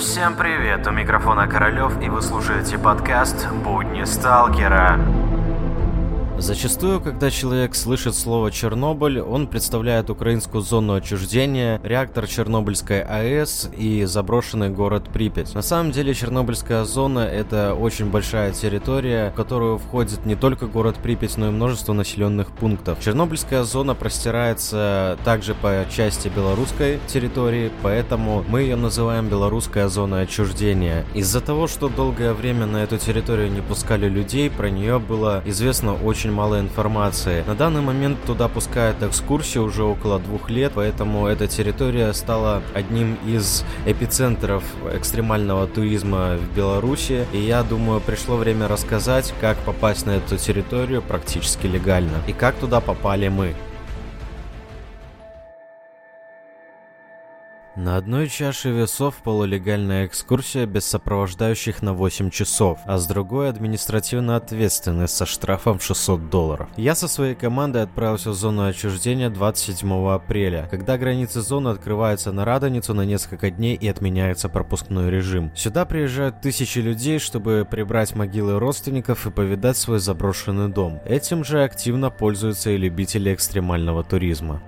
Всем привет, у микрофона Королёв, и вы слушаете подкаст «Будни сталкера». Зачастую, когда человек слышит слово «Чернобыль», он представляет украинскую зону отчуждения, реактор Чернобыльской АЭС и заброшенный город Припять. На самом деле Чернобыльская зона – это очень большая территория, в которую входит не только город Припять, но и множество населенных пунктов. Чернобыльская зона простирается также по части белорусской территории, поэтому мы ее называем белорусская зона отчуждения. Из-за того, что долгое время на эту территорию не пускали людей, про нее было известно очень очень мало информации. На данный момент туда пускают экскурсии уже около двух лет, поэтому эта территория стала одним из эпицентров экстремального туризма в Беларуси. И я думаю, пришло время рассказать, как попасть на эту территорию практически легально и как туда попали мы. На одной чаше весов полулегальная экскурсия без сопровождающих на 8 часов, а с другой административно ответственный со штрафом в 600 долларов. Я со своей командой отправился в зону отчуждения 27 апреля, когда границы зоны открываются на Радоницу на несколько дней и отменяется пропускной режим. Сюда приезжают тысячи людей, чтобы прибрать могилы родственников и повидать свой заброшенный дом. Этим же активно пользуются и любители экстремального туризма.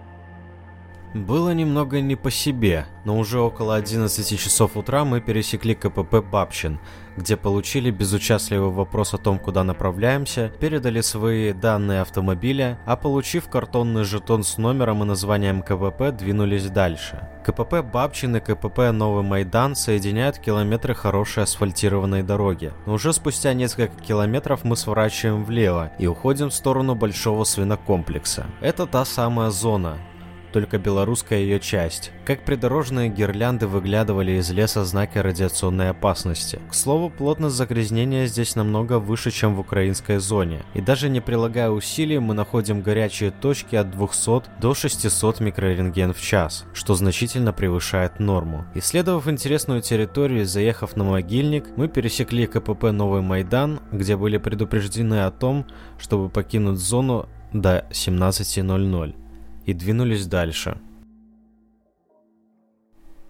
Было немного не по себе, но уже около 11 часов утра мы пересекли КПП Бабчин, где получили безучастливый вопрос о том, куда направляемся, передали свои данные автомобиля, а получив картонный жетон с номером и названием КПП, двинулись дальше. КПП Бабчин и КПП Новый Майдан соединяют километры хорошей асфальтированной дороги. Но уже спустя несколько километров мы сворачиваем влево и уходим в сторону большого свинокомплекса. Это та самая зона, только белорусская ее часть. Как придорожные гирлянды выглядывали из леса знаки радиационной опасности. К слову, плотность загрязнения здесь намного выше, чем в украинской зоне. И даже не прилагая усилий, мы находим горячие точки от 200 до 600 микрорентген в час, что значительно превышает норму. Исследовав интересную территорию и заехав на могильник, мы пересекли КПП Новый Майдан, где были предупреждены о том, чтобы покинуть зону до 17.00 и двинулись дальше.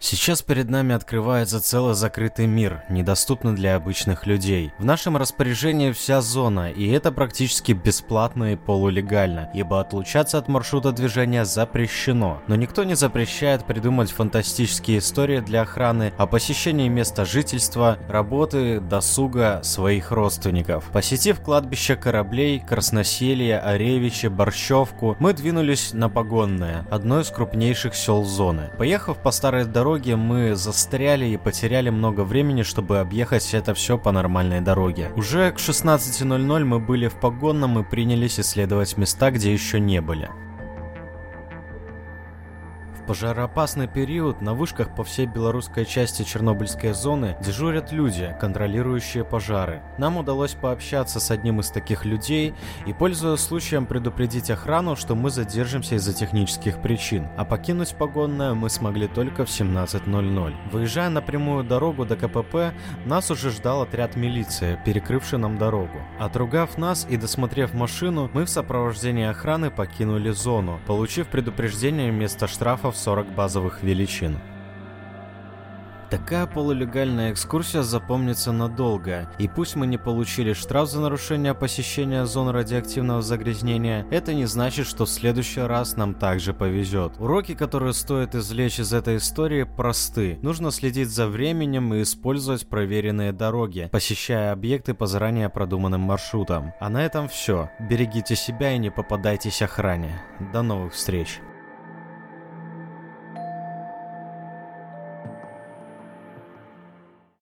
Сейчас перед нами открывается целый закрытый мир, недоступный для обычных людей. В нашем распоряжении вся зона, и это практически бесплатно и полулегально, ибо отлучаться от маршрута движения запрещено. Но никто не запрещает придумать фантастические истории для охраны о посещении места жительства, работы, досуга своих родственников. Посетив кладбище кораблей, Красноселье, Оревичи, Борщевку, мы двинулись на Погонное, одно из крупнейших сел зоны. Поехав по старой дороге, дороге мы застряли и потеряли много времени, чтобы объехать это все по нормальной дороге. Уже к 16.00 мы были в погонном и принялись исследовать места, где еще не были пожароопасный период на вышках по всей белорусской части Чернобыльской зоны дежурят люди, контролирующие пожары. Нам удалось пообщаться с одним из таких людей и, пользуясь случаем, предупредить охрану, что мы задержимся из-за технических причин, а покинуть погонное мы смогли только в 17.00. Выезжая на прямую дорогу до КПП, нас уже ждал отряд милиции, перекрывший нам дорогу. Отругав нас и досмотрев машину, мы в сопровождении охраны покинули зону, получив предупреждение вместо штрафов 40 базовых величин. Такая полулегальная экскурсия запомнится надолго, и пусть мы не получили штраф за нарушение посещения зон радиоактивного загрязнения, это не значит, что в следующий раз нам также повезет. Уроки, которые стоит извлечь из этой истории, просты. Нужно следить за временем и использовать проверенные дороги, посещая объекты по заранее продуманным маршрутам. А на этом все. Берегите себя и не попадайтесь охране. До новых встреч!